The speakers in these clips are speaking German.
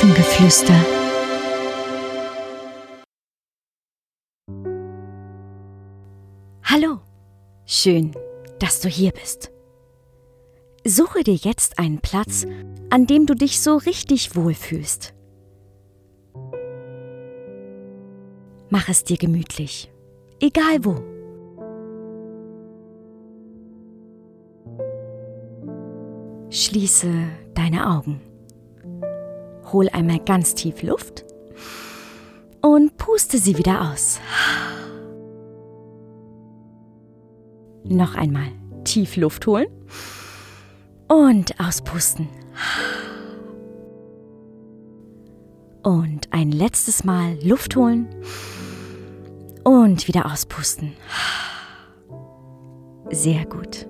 Elfengeflüster. Hallo, schön, dass du hier bist. Suche dir jetzt einen Platz, an dem du dich so richtig wohlfühlst. Mach es dir gemütlich, egal wo. Schließe deine Augen. Hol einmal ganz tief Luft und puste sie wieder aus. Noch einmal tief Luft holen und auspusten. Und ein letztes Mal Luft holen und wieder auspusten. Sehr gut.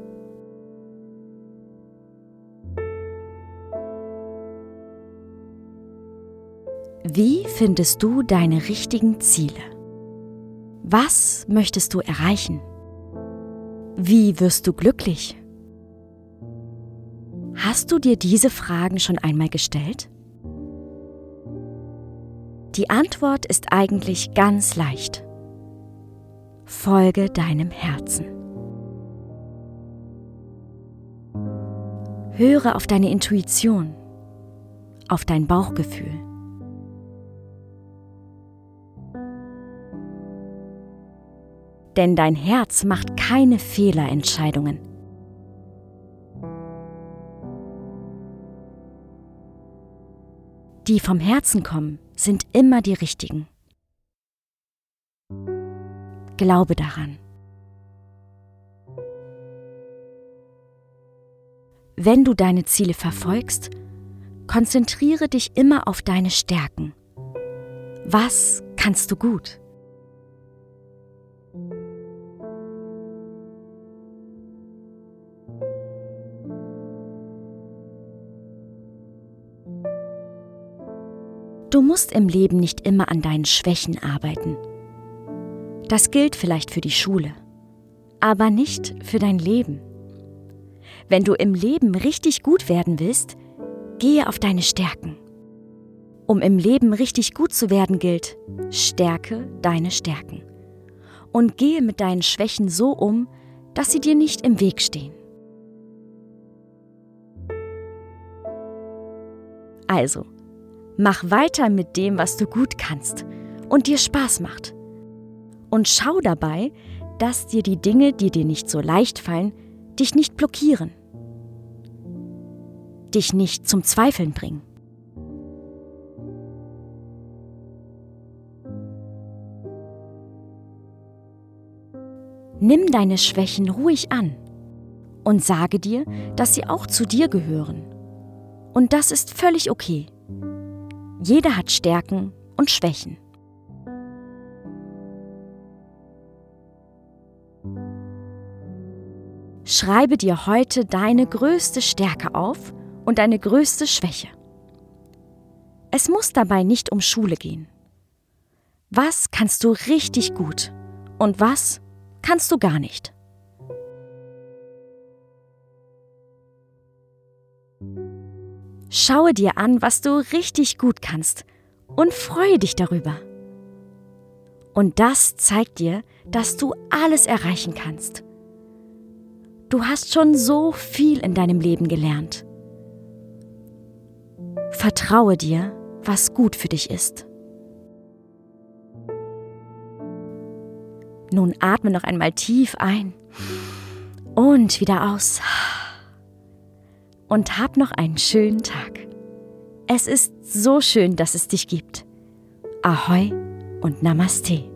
Wie findest du deine richtigen Ziele? Was möchtest du erreichen? Wie wirst du glücklich? Hast du dir diese Fragen schon einmal gestellt? Die Antwort ist eigentlich ganz leicht. Folge deinem Herzen. Höre auf deine Intuition, auf dein Bauchgefühl. Denn dein Herz macht keine Fehlerentscheidungen. Die vom Herzen kommen, sind immer die richtigen. Glaube daran. Wenn du deine Ziele verfolgst, konzentriere dich immer auf deine Stärken. Was kannst du gut? Du musst im Leben nicht immer an deinen Schwächen arbeiten. Das gilt vielleicht für die Schule, aber nicht für dein Leben. Wenn du im Leben richtig gut werden willst, gehe auf deine Stärken. Um im Leben richtig gut zu werden gilt, stärke deine Stärken. Und gehe mit deinen Schwächen so um, dass sie dir nicht im Weg stehen. Also, Mach weiter mit dem, was du gut kannst und dir Spaß macht. Und schau dabei, dass dir die Dinge, die dir nicht so leicht fallen, dich nicht blockieren, dich nicht zum Zweifeln bringen. Nimm deine Schwächen ruhig an und sage dir, dass sie auch zu dir gehören. Und das ist völlig okay. Jeder hat Stärken und Schwächen. Schreibe dir heute deine größte Stärke auf und deine größte Schwäche. Es muss dabei nicht um Schule gehen. Was kannst du richtig gut und was kannst du gar nicht? Schaue dir an, was du richtig gut kannst und freue dich darüber. Und das zeigt dir, dass du alles erreichen kannst. Du hast schon so viel in deinem Leben gelernt. Vertraue dir, was gut für dich ist. Nun atme noch einmal tief ein und wieder aus und hab noch einen schönen Tag. Es ist so schön, dass es dich gibt. Ahoi und Namaste.